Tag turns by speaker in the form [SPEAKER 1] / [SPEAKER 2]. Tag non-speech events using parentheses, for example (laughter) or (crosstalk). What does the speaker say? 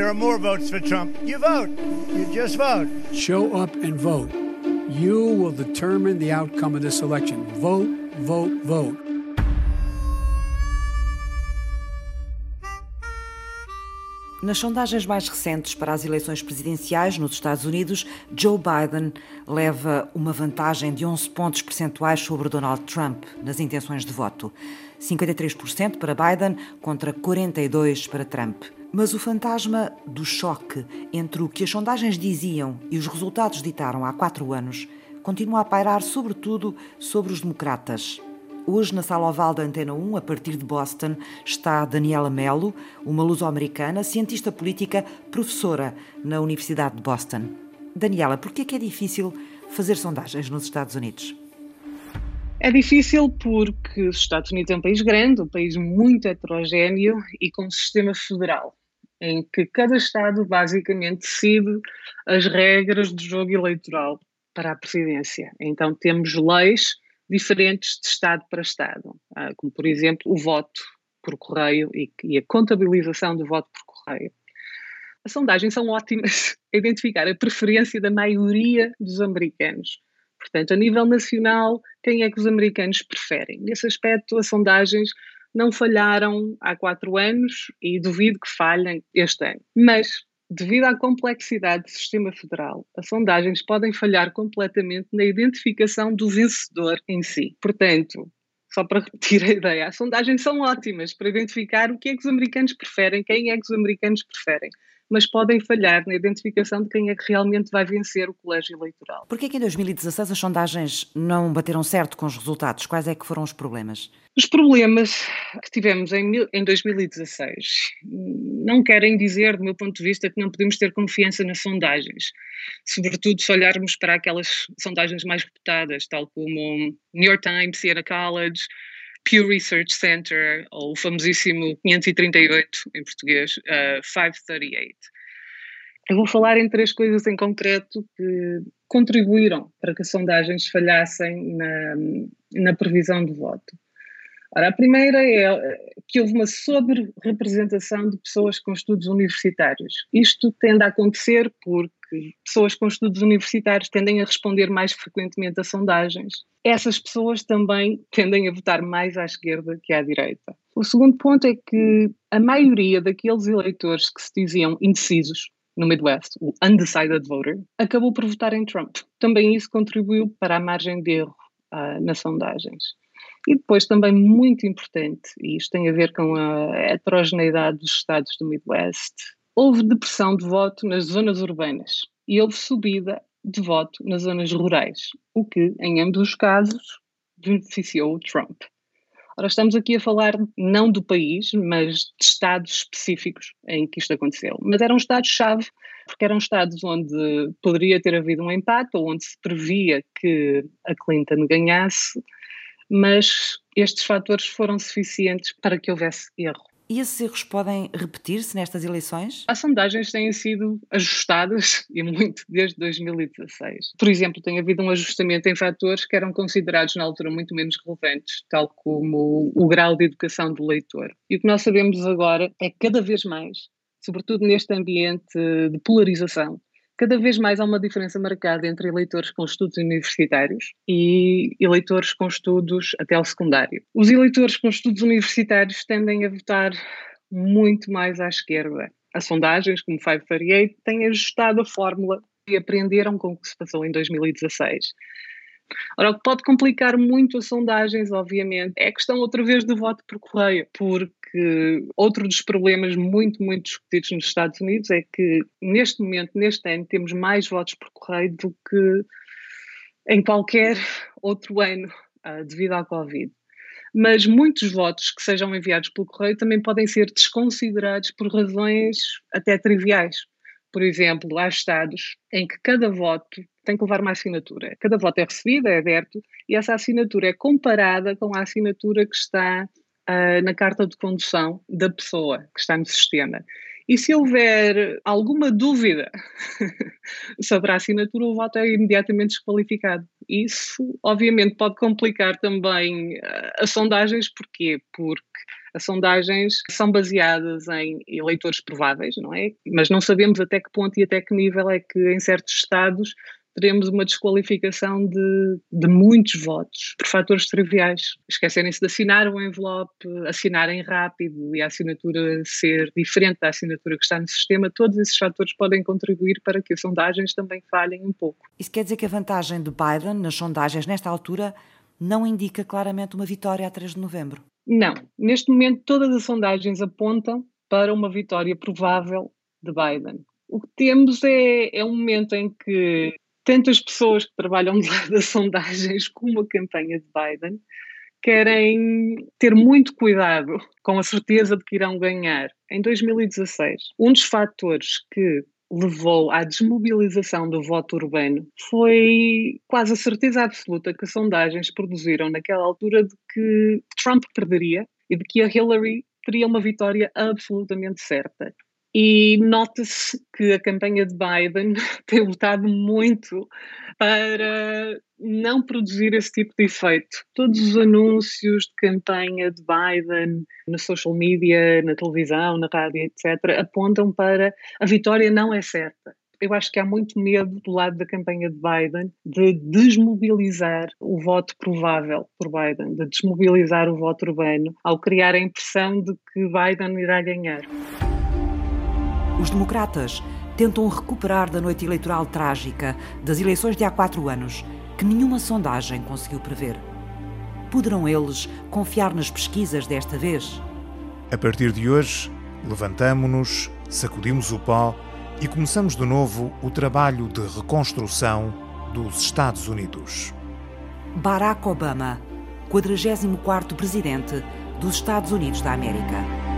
[SPEAKER 1] there are more votes for Trump, you vote. You just vote.
[SPEAKER 2] Show up and vote. You will determine the outcome of this election. Vote, vote, vote.
[SPEAKER 3] Nas sondagens mais recentes para as eleições presidenciais nos Estados Unidos, Joe Biden leva uma vantagem de 11 pontos percentuais sobre Donald Trump nas intenções de voto. 53% para Biden contra 42% para Trump. Mas o fantasma do choque entre o que as sondagens diziam e os resultados ditaram há quatro anos continua a pairar, sobretudo, sobre os democratas. Hoje, na sala oval da Antena 1, a partir de Boston, está Daniela Mello, uma luso-americana, cientista política, professora na Universidade de Boston. Daniela, por que é que é difícil fazer sondagens nos Estados Unidos?
[SPEAKER 4] É difícil porque os Estados Unidos é um país grande, um país muito heterogéneo e com um sistema federal, em que cada Estado basicamente decide as regras do jogo eleitoral para a presidência. Então temos leis diferentes de Estado para Estado, ah, como por exemplo o voto por correio e, a contabilização do voto por correio. As sondagens são ótimas (laughs) a identificar a preferência da maioria dos americanos. Portanto, a nível nacional, quem é que os americanos preferem? Nesse aspecto, as sondagens não falharam há quatro anos e duvido que falhem este ano. Mas Devido à complexidade do sistema federal, as sondagens podem falhar completamente na identificação do vencedor em si. Portanto, só para repetir a ideia, as sondagens são ótimas para identificar o que é que os americanos preferem, quem é que os americanos preferem mas podem falhar na identificação de quem é que realmente vai vencer o colégio eleitoral.
[SPEAKER 3] Por que em 2016 as sondagens não bateram certo com os resultados? Quais é que foram os problemas?
[SPEAKER 4] Os problemas que tivemos em, em 2016 não querem dizer, do meu ponto de vista, que não podemos ter confiança nas sondagens, sobretudo se olharmos para aquelas sondagens mais reputadas, tal como New York Times, Siena College, Pew Research Center, ou o famosíssimo 538 em português, uh, 538. Eu vou falar em três coisas em concreto que contribuíram para que as sondagens falhassem na, na previsão do voto. Ora, a primeira é que houve uma sobre-representação de pessoas com estudos universitários. Isto tende a acontecer porque pessoas com estudos universitários tendem a responder mais frequentemente a sondagens. Essas pessoas também tendem a votar mais à esquerda que à direita. O segundo ponto é que a maioria daqueles eleitores que se diziam indecisos no Midwest, o undecided voter, acabou por votar em Trump. Também isso contribuiu para a margem de erro uh, nas sondagens. E depois também muito importante, e isto tem a ver com a heterogeneidade dos estados do Midwest, houve depressão de voto nas zonas urbanas e houve subida de voto nas zonas rurais, o que, em ambos os casos, beneficiou o Trump. Ora, estamos aqui a falar não do país, mas de estados específicos em que isto aconteceu. Mas eram estados-chave, porque eram estados onde poderia ter havido um empate ou onde se previa que a Clinton ganhasse, mas estes fatores foram suficientes para que houvesse erro.
[SPEAKER 3] E esses erros podem repetir-se nestas eleições?
[SPEAKER 4] As sondagens têm sido ajustadas (laughs) e muito desde 2016. Por exemplo, tem havido um ajustamento em fatores que eram considerados na altura muito menos relevantes, tal como o grau de educação do leitor. E o que nós sabemos agora é que cada vez mais, sobretudo neste ambiente de polarização, cada vez mais há uma diferença marcada entre eleitores com estudos universitários e eleitores com estudos até ao secundário. Os eleitores com estudos universitários tendem a votar muito mais à esquerda. As sondagens, como 538, têm ajustado a fórmula e aprenderam com o que se passou em 2016. Ora, o que pode complicar muito as sondagens, obviamente, é a questão outra vez do voto por correio, porque outro dos problemas muito, muito discutidos nos Estados Unidos é que neste momento, neste ano, temos mais votos por correio do que em qualquer outro ano, uh, devido à Covid. Mas muitos votos que sejam enviados pelo correio também podem ser desconsiderados por razões até triviais. Por exemplo, há estados em que cada voto tem que levar uma assinatura. Cada voto é recebido, é aberto, e essa assinatura é comparada com a assinatura que está uh, na carta de condução da pessoa que está no sistema. E se houver alguma dúvida (laughs) sobre a assinatura, o voto é imediatamente desqualificado. Isso, obviamente, pode complicar também uh, as sondagens, porquê? Porque as sondagens são baseadas em eleitores prováveis, não é? Mas não sabemos até que ponto e até que nível é que em certos estados teremos uma desqualificação de, de muitos votos por fatores triviais. Esquecerem-se de assinar o envelope, assinarem rápido e a assinatura ser diferente da assinatura que está no sistema, todos esses fatores podem contribuir para que as sondagens também falhem um pouco.
[SPEAKER 3] Isso quer dizer que a vantagem de Biden nas sondagens nesta altura não indica claramente uma vitória a 3 de novembro?
[SPEAKER 4] Não. Neste momento, todas as sondagens apontam para uma vitória provável de Biden. O que temos é, é um momento em que tanto as pessoas que trabalham de lado das sondagens como a campanha de Biden querem ter muito cuidado com a certeza de que irão ganhar. Em 2016, um dos fatores que levou à desmobilização do voto urbano foi quase a certeza absoluta que as sondagens produziram naquela altura de que Trump perderia e de que a Hillary teria uma vitória absolutamente certa. E nota-se que a campanha de Biden (laughs) tem lutado muito para não produzir esse tipo de efeito. Todos os anúncios de campanha de Biden na social media, na televisão, na rádio, etc., apontam para a vitória não é certa. Eu acho que há muito medo do lado da campanha de Biden de desmobilizar o voto provável por Biden, de desmobilizar o voto urbano, ao criar a impressão de que Biden irá ganhar.
[SPEAKER 3] Os democratas tentam recuperar da noite eleitoral trágica das eleições de há quatro anos, que nenhuma sondagem conseguiu prever. Poderão eles confiar nas pesquisas desta vez?
[SPEAKER 5] A partir de hoje, levantamo-nos, sacudimos o pó e começamos de novo o trabalho de reconstrução dos Estados Unidos.
[SPEAKER 3] Barack Obama, 44º presidente dos Estados Unidos da América.